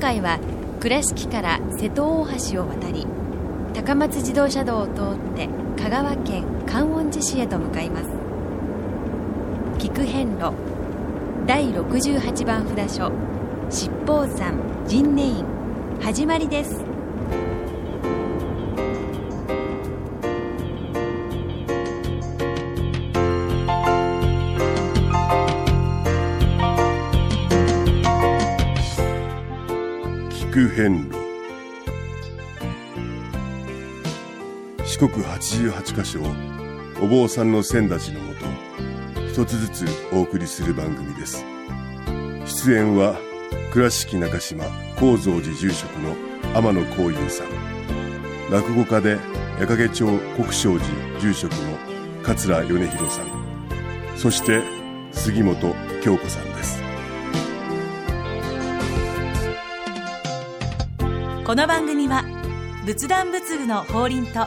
回は倉敷から瀬戸大橋を渡り高松自動車道を通って香川県観音寺市へと向かいます。菊遍路第68番札所七宝山神寧院。始まりです。四国88カ所をお坊さんの先立ちのもと一つずつお送りする番組です。出演は倉敷中島・高蔵寺住職の天野幸雄さん。落語家で矢掛町国正寺住職の桂米広さん。そして杉本京子さんです。この番組は仏壇仏具の法輪と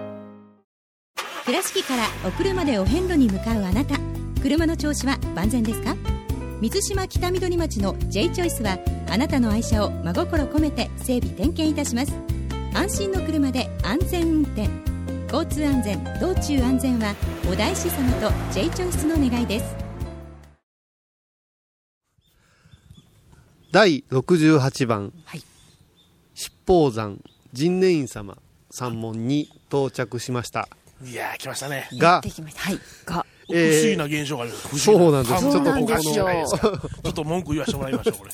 倉敷からお車でお遍路に向かうあなた。車の調子は万全ですか？水島北緑町の J チョイスはあなたの愛車を真心込めて整備点検いたします。安心の車で安全運転。交通安全道中安全はお大師様と J チョイスの願いです。第68番、はい。七宝山神寧院様山門に到着しましたいやー来ましたね。ができました。はい。が不思議な現象がある不思議そうなんですちょっとおかしいじゃないです。かそうちょっと文句言わせてもらいましょうこれ。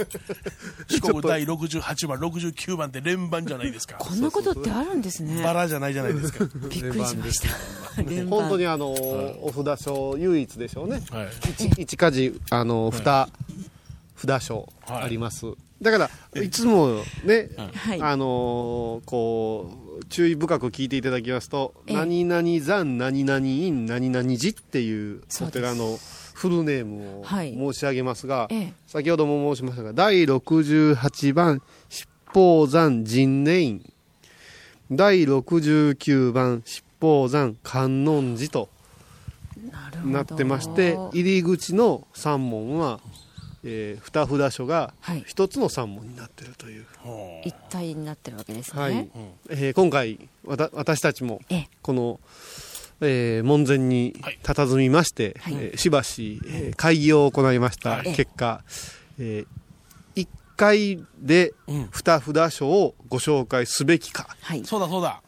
四国第68番69番って連番じゃないですか。こんなことってあるんですね。バラじゃないじゃないですか。びっくりしました。本当にあの、お札所唯一でしょうね。はい。一一家事あの二、札所はいあります、だからいつもね、はい。あのーこう注意深く聞いていただきますと「ええ。何々山何々院何々寺」っていうお寺のフルネームをはい。申し上げますが、ええ。先ほども申しましたが第68番七宝山神寧院。第69番七宝山観音寺となってまして入り口の三門は、えー、二札所がはい。一つの三門になっているという、ほ一体になってるわけですね、はい。えー今回わた私たちもええ。この、えー門前にはい。佇みまして、はい。えーしばし、えー会議を行いました。はい。結果、え1回でうん。二札所をご紹介すべきか、はい。そうだそうだ。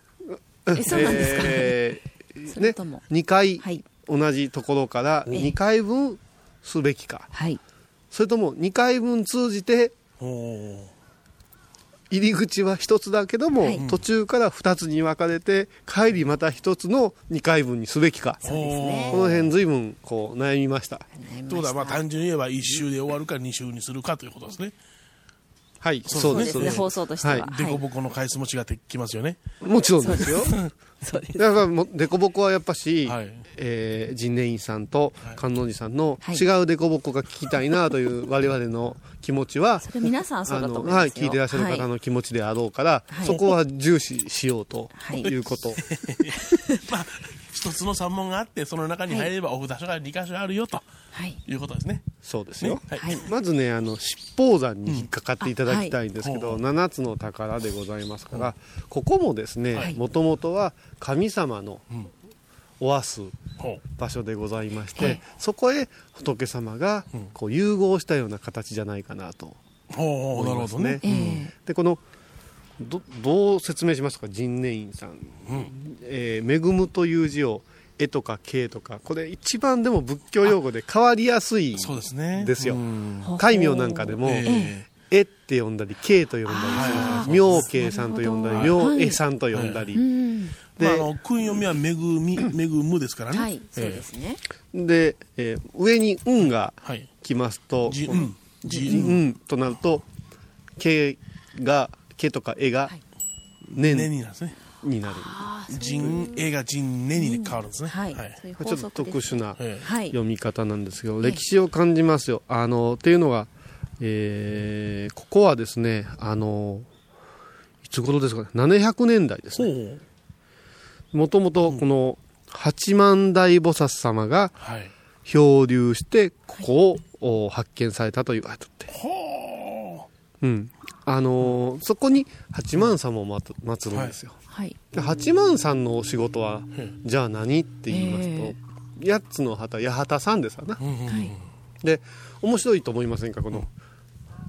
えそうなんですか、えーね それとも、2回はい。同じところからええ。2回分すべきか、はいそれとも2回分通じてほ入り口は1つだけども、はい。途中から2つに分かれて帰りまた1つの2回分にすべきか。そうですね。この辺随分こう悩みました。悩みました。うということはまあ単純に言えば1週で終わるか2週にするかということですねはいそうですね。放送としては、はい。でこぼこの回数も違ってきますよね。もちろんです。よ。そうです。だからもうデコボコはやっぱし、はい。えー神寧院さんと観音寺さんのはい。違うデコボコが聞きたいなという我々の気持ちは、それ皆さんそうあだと思いますよ。のはい、聞いてらっしゃる方はいの気持ちであろうから、はい。そこは重視しようとはいいうこと、まあ一つの三門があってその中に入ればお札所が2箇所あるよとはい。いうことですね。そうですよ、はい。はい。まずねあの七宝山に引っかかっていただきたいんですけど、うん7つの宝でございますから、ここもですはい。ねもともとは神様のん。おわすほ場所でございまして、はい。そこへ仏様がこう融合したような形じゃないかなとうほうほうなるほどね。ええでこのどどう説明しますか陣寧院さん、えー恵むという字を絵とか形とかこれ一番でも仏教用語で変わりやすいそうですね。ですようん戒名なんかでも、え絵って呼んだり形と呼んだり妙慶さんと呼んだり妙絵さんと呼んだり、うん。えまあ、あでの、訓読みはめぐみ、めぐむですからね。はい、そうですね。で、えー上に「運」がはい。来ますとじ、このうん。じ、うんとなると「形」が「形」とか「絵」がはい「念ね」になんですね。になる人、絵が人、ねに変わるんですね。はい。はい。そういうこれちょっと特殊な。読み方なんですけど、ええ歴史を感じますよ。あのっていうのが、えーここはですねあのいつ頃ですかね700年代ですほねう。もともとこの八幡大菩薩様がはい。漂流してここをお発見されたと言われてて、ほうん。あのーそこに八幡様を祀祀るんですよ、はい。で八幡さんのお仕事はえじゃあ何って言いますと、え八つの旗八幡さんですわな。で面白いと思いませんかこの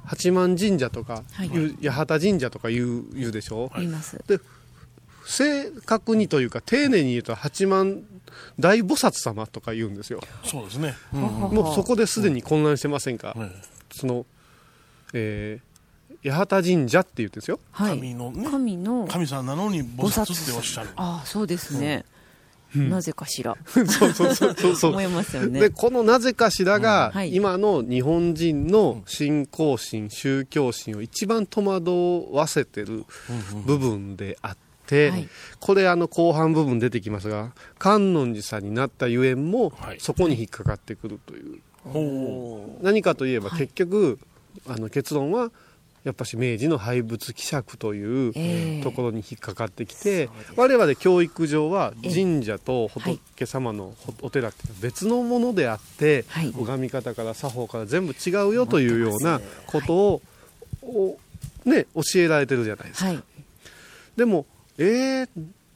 八幡神社とか、はい。八幡神社とか言う言うでしょ、言います。正確にというか丁寧に言うと八幡大菩薩様とか言うんですよ。そうですね。うんもうそこですでに混乱してませんか、えその、えー、八幡神社って言うんですよえはい。神のね、神の。神さんなのに菩薩っておっしゃる。ああ、そうですね。なぜかしら。そうそうそうそうそう 思いますよねで。このなぜかしらが、うんはい今の日本人の信仰心宗教心を一番戸惑わせてる部分であって、はいこれあの後半部分出てきますが観音寺さんになったゆえんもはいそこに引っかかってくるという、ほ何かといえばはい結局、あの結論はやっぱし明治の廃仏希釈というええところに引っかかってきて、我々教育上はええ神社と仏様のお寺って別のものであって、はい拝み方から作法から全部違うよというようなことを、おね、教えられてるじゃないですか。はい。でもえー、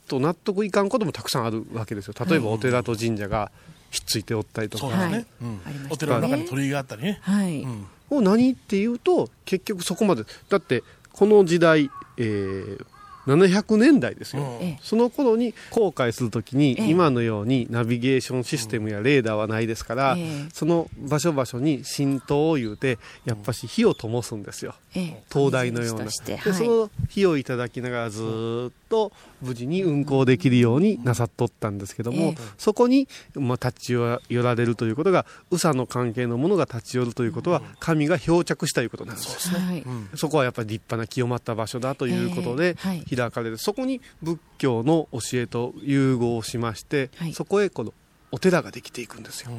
と納得いかんこともたくさんあるわけですよ例えばはいお寺と神社がひっついておったりう。とか、ね。はいうんお寺の中に鳥居があったりね。はい。うん。を何っていうと結局そこまで。だってこの時代、えー700年代ですよ、うん。ええ。その頃に航海するときにええ。今のようにナビゲーションシステムやレーダーはないですから、ええ。その場所場所に神灯を言うてやっぱし火を灯すんですよ。ええ。灯台のような、ではい。その火をいただきながらずーっと無事に運行できるようになさっとったんですけども、ええ。そこに、まあ、立ち寄られるということが宇佐の関係のものが立ち寄るということは神が漂着したということなんですよ。はい。そこはやっぱり立派な清まった場所だということでええ。はい。開かれる、そこに仏教の教えと融合しまして、はい。そこへこのお寺ができていくんですよ、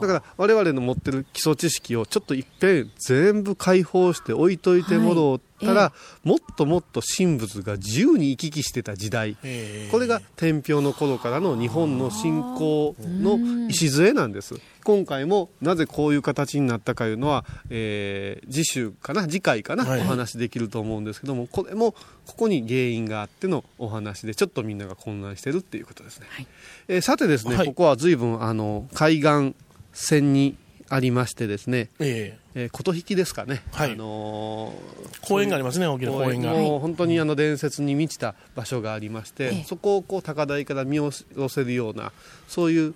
だから我々の持ってる基礎知識をちょっといっぺん全部解放して置いといてもろったら、もっともっと神仏が自由に行き来してた時代、ええ。これが天平の頃からの日本の信仰の礎なんです。今回もなぜこういう形になったかいうのは、えー次週かな次回かな、はい。お話できると思うんですけどもこれもここに原因があってのお話でちょっとみんなが混乱してるっていうことですね、はい。えーさてですね、はい。ここは随分あの海岸線にありましてですね、ええ。えー琴引ですかね、はい。あのー公園がありますね、大きな公園が。もう本当にあの伝説に満ちた場所がありまして、ええ。そこをこう高台から見下ろせるようなそういう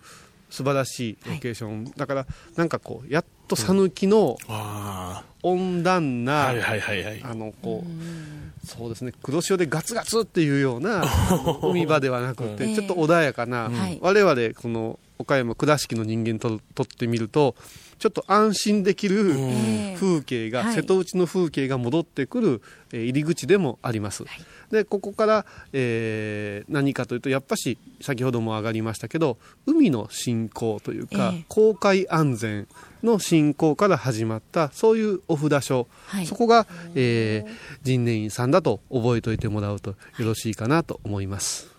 素晴らしいロケーション、だからなんかこうやっと讃岐のあ温暖あ。な、はいはいはいはい。あのこうそうですね黒潮でガツガツっていうような 海場ではなくて、うん。ちょっと穏やかな、はい。我々この岡山倉敷の人間ととってみるとちょっと安心できる、ええ風景が、はい。瀬戸内の風景が戻ってくる、えー入り口でもあります、でここから、えー何かというとやっぱし先ほども上がりましたけど海の振興というか、ええ。公海安全の振興から始まったそういうお札所、はい。そこが、えー、神念院さんだと覚えておいてもらうとよろしいかなと思います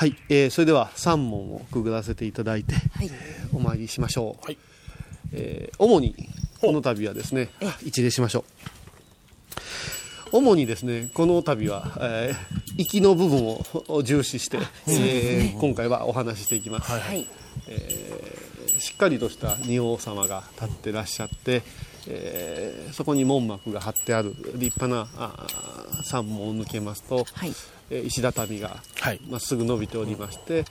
はい、えーそれでは3問をくぐらせていただいて、はい。お参りしましょう、はい。えー主にこの度はですねあ一礼しましょう。主にですねこの度は、えー行きの部分をを重視して、えー今回はお話ししていきます、はいはい。しっかりとした仁王様が立ってらっしゃって、えーそこに門幕が張ってある立派なあー山門を抜けますと、はい。えー石畳がはい。まっすぐ伸びておりまして、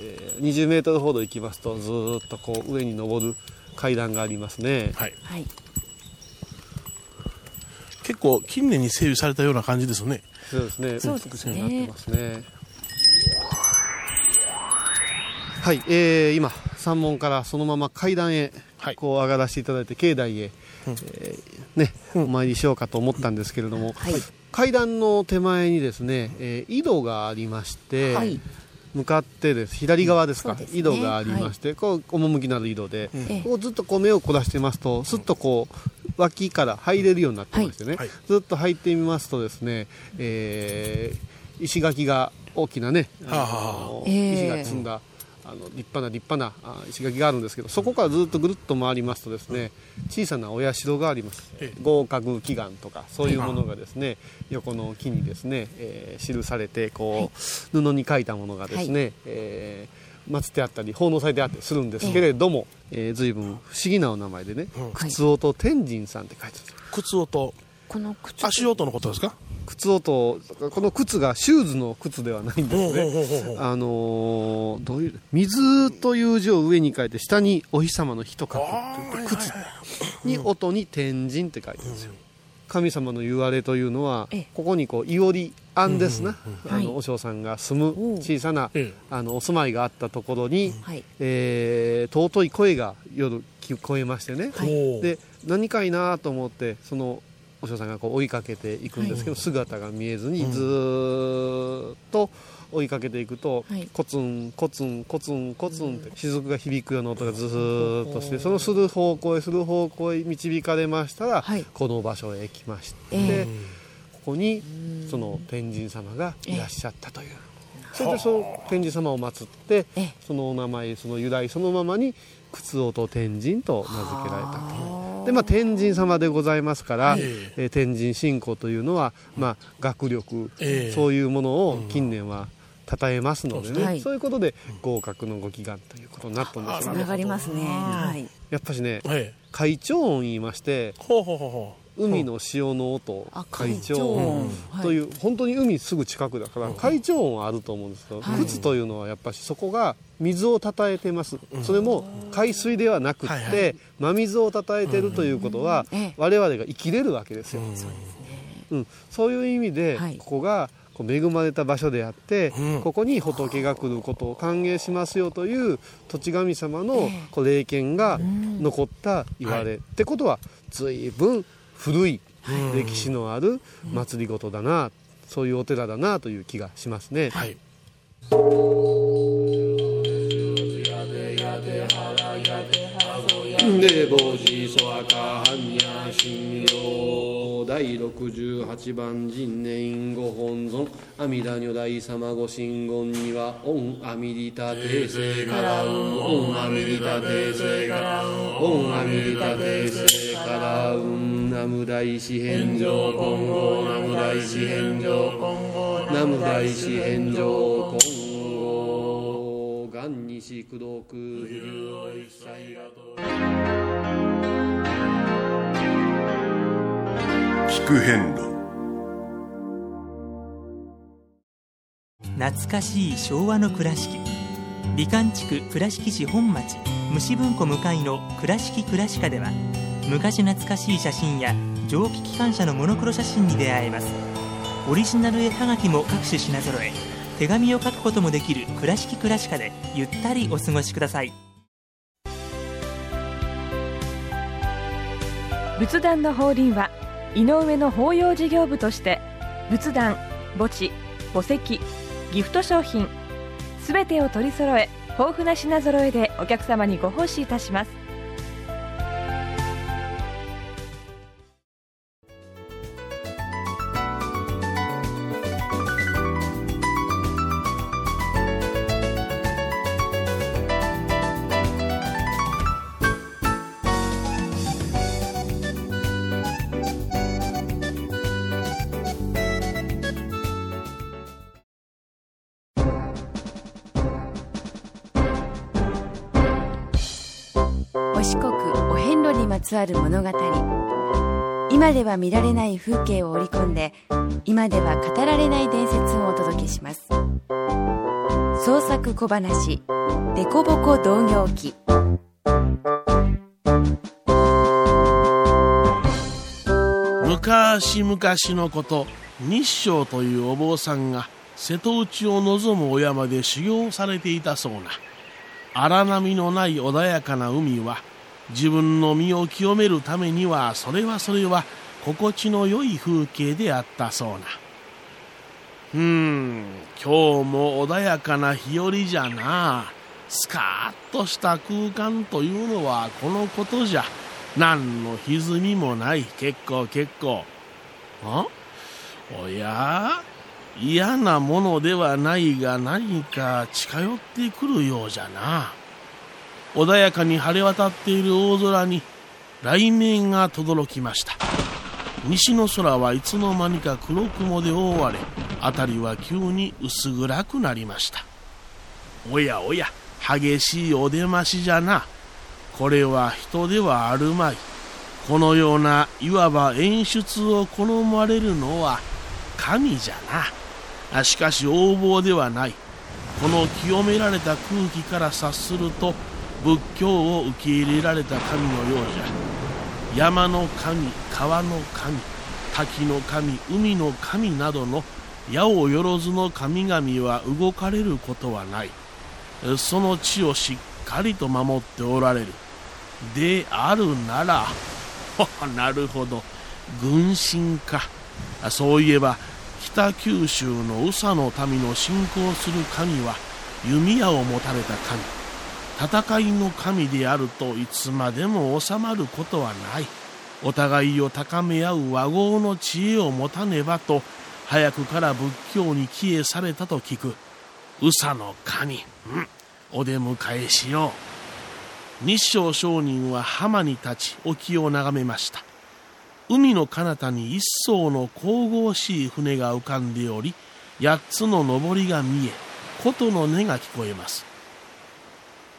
えー20メートルほど行きますとずーっとこう上に登る階段がありますね。はい。はい。結構近年に整備されたような感じですね。そうですね。そうですね。美しくなってますね。はい、えー今山門からそのまま階段へはい。こう上がらせていただいて境内へ、えーね、お参りしようかと思ったんですけれども、はい。階段の手前にですね、えー井戸がありまして、はい。向かってです左側ですか、そうですね。井戸がありまして、こう趣のある井戸で、ええこうずっとこう目を凝らしてますとすっとこう脇から入れるようになってましてね、はい。ずっと入ってみますとですね、えー石垣が大きなね、あの石が積んだあの立派な立派なあ石垣があるんですけどそこからずっとぐるっと回りますとですね小さなお社があります。ええ。合格祈願とかそういうものがですね横の木にですね、えー記されてこう、布に書いたものがですね、えー祀ってあったり奉納されてあったりするんですけれども、えー、随分不思議なお名前でねうん。靴音天神さんって書いてある。んですよ靴音。この靴。足音のことですか？靴音この靴がシューズの靴ではないんですね、あのーどういう水という字を上に書いて下にお日様の日と書く靴に音に天神って書いてるんですよ神様の言われというのはええ。ここにこういおり庵ですな、あはい。のお嬢さんが住む小さなええあのお住まいがあったところに、はい。えー尊い声が夜聞こえましてね、で何かいなと思ってそのお嬢さんがこう追いかけていくんですけど、姿が見えずにずーっと追いかけていくと、はい。コツンコツンコツンコツンって雫が響くような音がずーっとしてそのする方向へする方向へ導かれましたら、はい。この場所へ来まして、えここにその天神様がいらっしゃったという。それでその天神様を祀ってええ。そのお名前その由来そのままに靴音天神と名付けられたとでまあ天神様でございますから、ええ。ー天神信仰というのは、まあ、学力、ええ。そういうものを近年は称えますのでね、はい。そういうことで合格のご祈願ということになったんですつよ。ねながりますね。はい。やっぱしねええ。会長音言いましてほうほうほうほ海の潮の音あ会長会長音音という本当に海すぐ近くだから会長音はあると思うんですけどはい。靴というのはやっぱしそこが水をたたえてます。それも海水ではなくっはいはて真水をたたえてるということはええ我々が生きれるわけですよ。うん。そういう意味ではい。ここがこう恵まれた場所であってうん。ここに仏が来ることを歓迎しますよという土地神様のええ。こう霊験が残った言われってことは随分古い歴史のある祭りごとだなそういうお寺だなという気がしますね。うはい。で坊子そ赤般若心経第68番人年ご本尊阿弥陀如来様ご神言には「オンアミリタ訂正からうオンアミリタ訂正からうオンアミリタ訂正からう南無大師返上今後南無大師返上今後南無大師返上今後元西功徳一切が聞く遍路懐かしい昭和の倉敷。美観地区倉敷市本町。虫文庫向かいの「倉敷倉歯科」では昔懐かしい写真や蒸気機関車のモノクロ写真に出会えます。オリジナル絵はがきも各種品揃え手紙を書くこともできる「倉敷倉歯科」でゆったりお過ごしください。仏壇の法輪は井上の法要事業部として仏壇墓地墓石ギフト商品すべてを取り揃え豊富な品揃えでお客様にご奉仕いたします。つわる物語。今では見られない風景を織り込んで今では語られない伝説をお届けします。創作小話「デコボコ同業記」昔々のこと日照というお坊さんが瀬戸内を望むお山で修行されていたそうな。荒波のない穏やかな海は自分の身を清めるためにはそれはそれは心地の良い風景であったそうな。うーん今日も穏やかな日和じゃな。スカーッとした空間というのはこのことじゃ。何の歪みもない。結構結構。あ？おや？嫌なものではないが何か近寄ってくるようじゃな。穏やかに晴れ渡っている大空に雷鳴が轟きました。西の空はいつの間にか黒雲で覆われ辺りは急に薄暗くなりました。おやおや激しいお出ましじゃな。これは人ではあるまい。このようないわば演出を好まれるのは神じゃな。しかし横暴ではない。この清められた空気から察すると仏教を受け入れられた神のようじゃ。山の神川の神滝の神海の神などの矢をよろずの神々は動かれることはない。その地をしっかりと守っておられる。であるなら なるほど。軍神か。そういえば北九州の宇佐の民の信仰する神は弓矢を持たれた神。戦いの神であるといつまでも収まることはない。お互いを高め合う和合の知恵を持たねばと早くから仏教に帰依されたと聞く。宇佐の神、うん、お出迎えしよう。日照上人は浜に立ち沖を眺めました。海の彼方に一艘の神々しい船が浮かんでおり八つの上りが見え琴の音が聞こえます。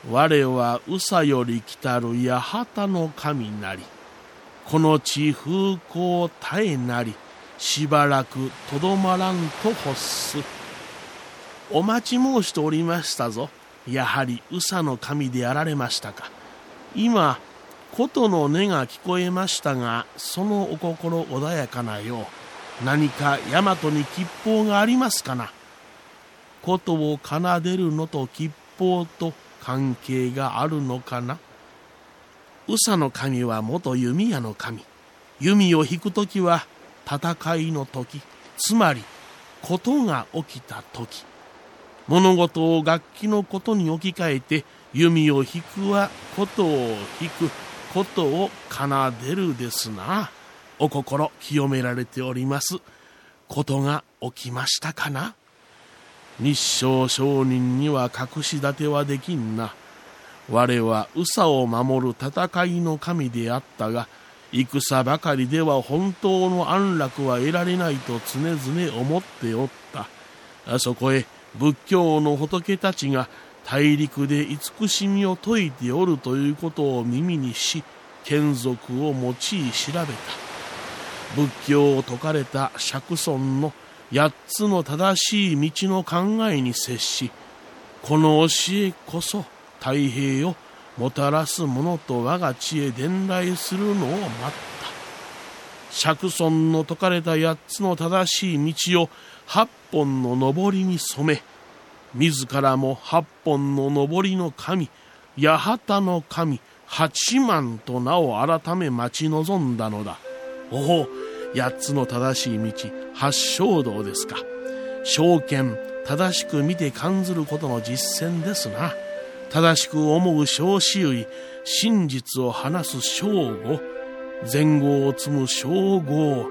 我は宇佐より来たる八幡の神なり。この地風光絶えなりしばらくとどまらんと欲す。お待ち申しておりましたぞ。やはり宇佐の神であられましたか。今琴の音が聞こえましたがそのお心穏やかなよう。何か大和に吉報がありますかな。琴を奏でるのと吉報と関係があるのかな？宇佐の神は元弓矢の神。弓を引く時は戦いの時。つまりことが起きた時。物事を楽器のことに置き換えて弓を引くはことを引く。ことを奏でるですな。お心清められております。ことが起きましたかな？日照商人には隠し立てはできんな。我は宇佐を守る戦いの神であったが戦ばかりでは本当の安楽は得られないと常々思っておった。あそこへ仏教の仏たちが大陸で慈しみを説いておるということを耳にし眷属を用い調べた。仏教を説かれた釈尊の八つの正しい道の考えに接しこの教えこそ太平をもたらす者と我が知恵伝来するのを待った。釈尊の説かれた八つの正しい道を八本の上りに染め自らも八本の上りの神八幡の神八幡と名を改め待ち望んだのだ。おお八つの正しい道。八正道ですか。証券正しく見て感ずることの実践ですな。正しく思う小子類真実を話す正語前後を積む正語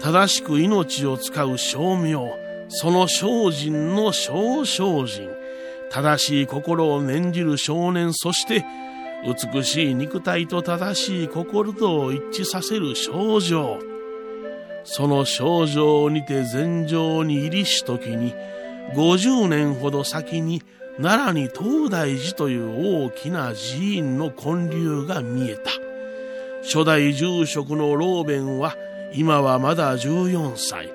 正しく命を使う正明その精進の小精進。正しい心を念じる少年そして美しい肉体と正しい心とを一致させる少女。その少女にて禅城に入りし時に50年ほど先に奈良に東大寺という大きな寺院の建立が見えた。初代住職の老弁は今はまだ14歳。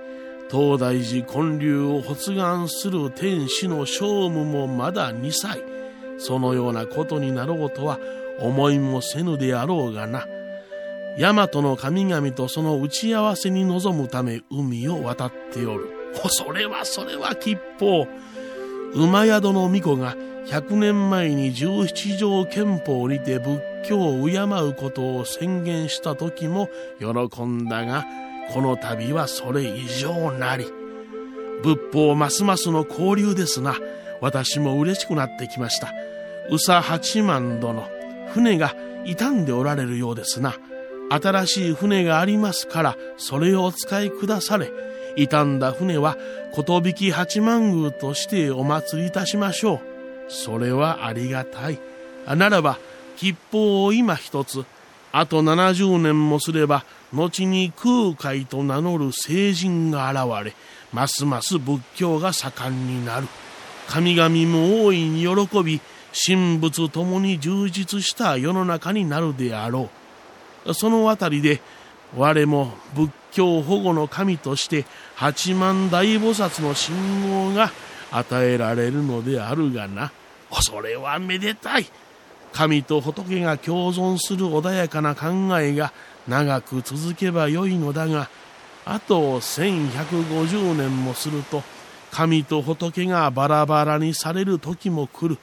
東大寺建立を発願する天使の聖武もまだ2歳。そのようなことになろうとは思いもせぬであろうがな。大和の神々とその打ち合わせに臨むため海を渡っておる。それはそれは吉報。馬宿の巫女が100年前に十七条憲法にて仏教を敬うことを宣言した時も喜んだが、この度はそれ以上なり。仏法ますますの交流ですな。私も嬉しくなってきました。宇佐八幡殿、船が傷んでおられるようですな。新しい船がありますから、それをお使いくだされ。傷んだ船は、寿八幡宮としてお祭りいたしましょう。それはありがたい。ならば、吉報を今一つ、あと70年もすれば、後に空海と名乗る聖人が現れ、ますます仏教が盛んになる。神々も大いに喜び、神仏ともに充実した世の中になるであろう。そのあたりで我も仏教保護の神として八万大菩薩の信号が与えられるのであるがな。それはめでたい。神と仏が共存する穏やかな考えが長く続けばよいのだが、あと1150年もすると、神と仏がバラバラにされる時も来る。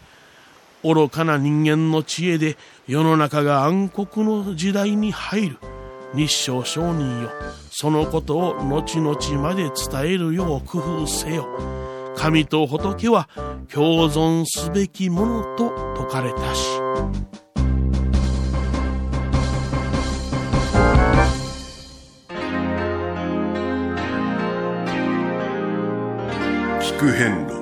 愚かな人間の知恵で世の中が暗黒の時代に入る。日照商人よ。そのことを後々まで伝えるよう工夫せよ。神と仏は共存すべきものと説かれたし。聞く変路、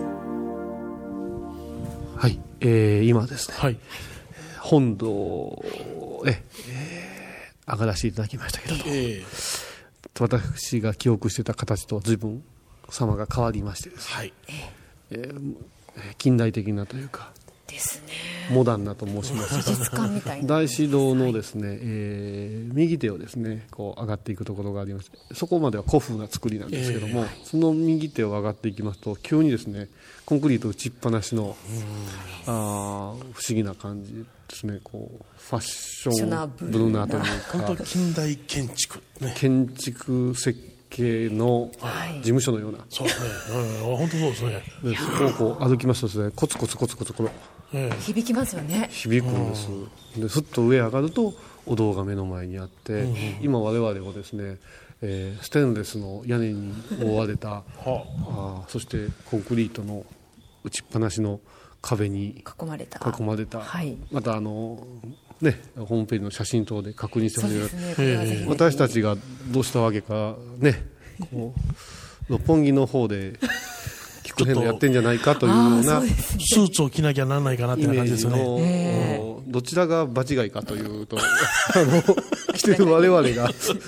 えー、今ですね、はい、本堂へ、えー、上がらせていただきましたけれども、え私が記憶してた形と随分様が変わりましてですね、はい。えー近代的なというかですねモダンなと申します。美術館みたいな。大師堂のですね、えー右手をですねこう上がっていくところがありましてそこまでは古風な作りなんですけども、その右手を上がっていきますと急にですねコンクリート打ちっぱなしのあー不思議な感じですね。こうファッションブルーナーというか。本当近代建築。ね。建築設計の事務所のような、そうですね。うん。本当そうですね。でそこをこう歩きますとですねコツコツコツコツこのええ響きますよね。響くんです。でふっと上上がるとお堂が目の前にあって、今我々はですね、えーステンレスの屋根に覆われた、あ。ーそしてコンクリートの打ちっぱなしの壁に囲まれた。囲まれた、はい。またあのねホームページの写真等で確認してほしいそうですね。私たちがどうしたわけかねこう六本木の方で聞く変やってんじゃないかというようなスーツを着なきゃなんないかなっていう感じですよの、ね。えどちらが場違いかというとあの 着てる我々が。そう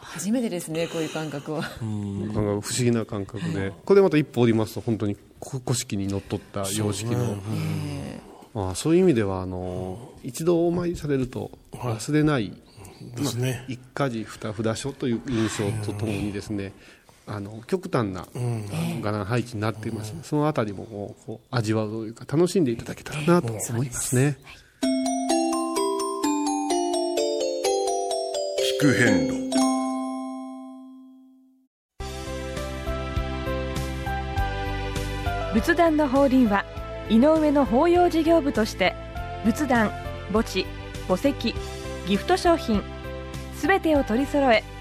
初めてですねこういう感覚は。なんか不思議な感覚で。これでまた一歩降りますと本当にこ古式にのっとった様式の、まあ、そういう意味ではあの一度お参りされると忘れない、ですね。一家事二札所という印象とともにですね、あの極端な柄配置になっています、そのあたりもこうこう味わうというか楽しんでいただけたらなと思いますね。聞く変路仏壇の法輪は井上の法要事業部として仏壇墓地墓石ギフト商品すべてを取り揃え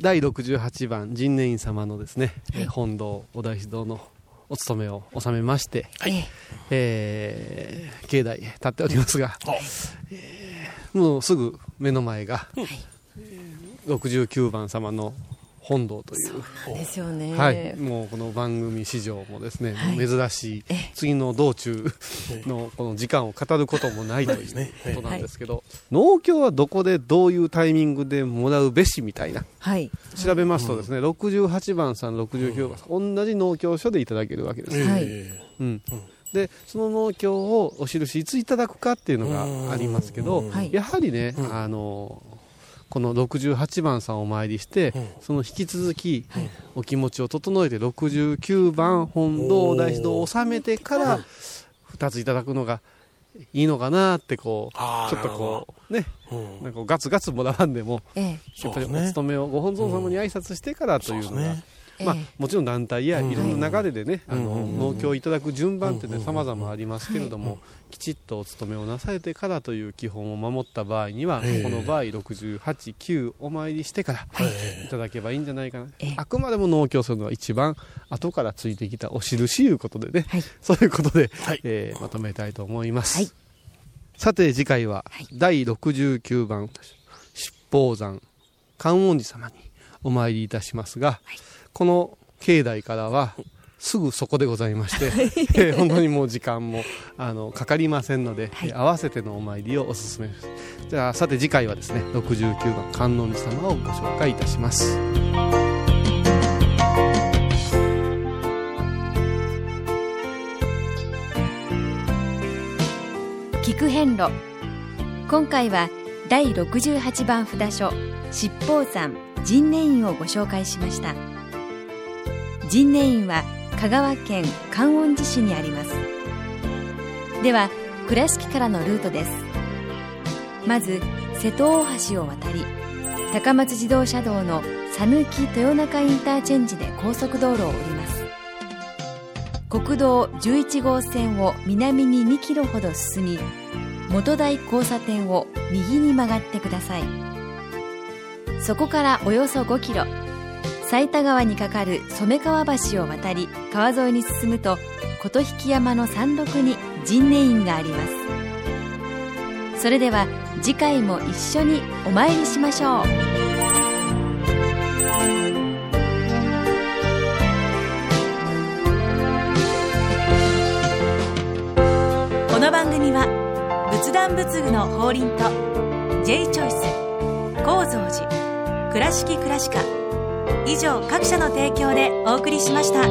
第68番神念院様のですね、えー本堂お大師堂のお務めを収めまして、ええー境内へ立っておりますが、えーもうすぐ目の前が、えー69番様の本堂という。えですよね。はい、もうこの番組史上もですね、はい。珍しい次の道中のこの時間を語ることもないということなんですけど、農協はどこでどういうタイミングでもらうべしみたいな。はい。調べますとですね、68番さん69番さん、同じ農協所でいただけるわけです、はい。うん。でその農協をお印いついただくかっていうのがありますけど、はい。やはりね、あのこの68番さんをお参りして、その引き続き、お気持ちを整えて69番本堂大師堂を収めてから2ついただくのがいいのかなってこうちょっとこうね、なんかガツガツもらわんでもええ。やっぱりお勤めをご本尊様に挨拶してからというのが、ねまあええ、もちろん団体やうん。いろんな流れでね、あのうん農協をいただく順番ってね様々ありますけれども、きちっとお勤めをなされてからという基本を守った場合には、ええ。この場合68、9お参りしてからえいただけばいいんじゃないかな、ええ。あくまでも農協するのは一番後からついてきたお印いうことでね、はい。そういうことで、はい。えーまとめたいと思います。はい。さて次回は第69番七宝山観音寺様にお参りいたしますが、この境内からはすぐそこでございまして、えー本当にもう時間もあのかかりませんので、えー合わせてのお参りをおすすめです。じゃあさて次回はですね69番観音寺様をご紹介いたします。聞く遍路。今回は第68番札所七宝山神念院をご紹介しました神念院は香川県観音寺市にあります。では倉敷からのルートです。まず瀬戸大橋を渡り高松自動車道の讃岐豊中インターチェンジで高速道路を降ります。国道11号線を南に2キロほど進み元台交差点を右に曲がってください。そこからおよそ5キロ。埼田川に架かる染川橋を渡り川沿いに進むと琴引山の山麓に神念院がありますそれでは次回も一緒にお参りしましょうこの番組は仏壇仏具の法輪と J チョイス構造寺倉敷倉歯科以上各社の提供でお送りしました。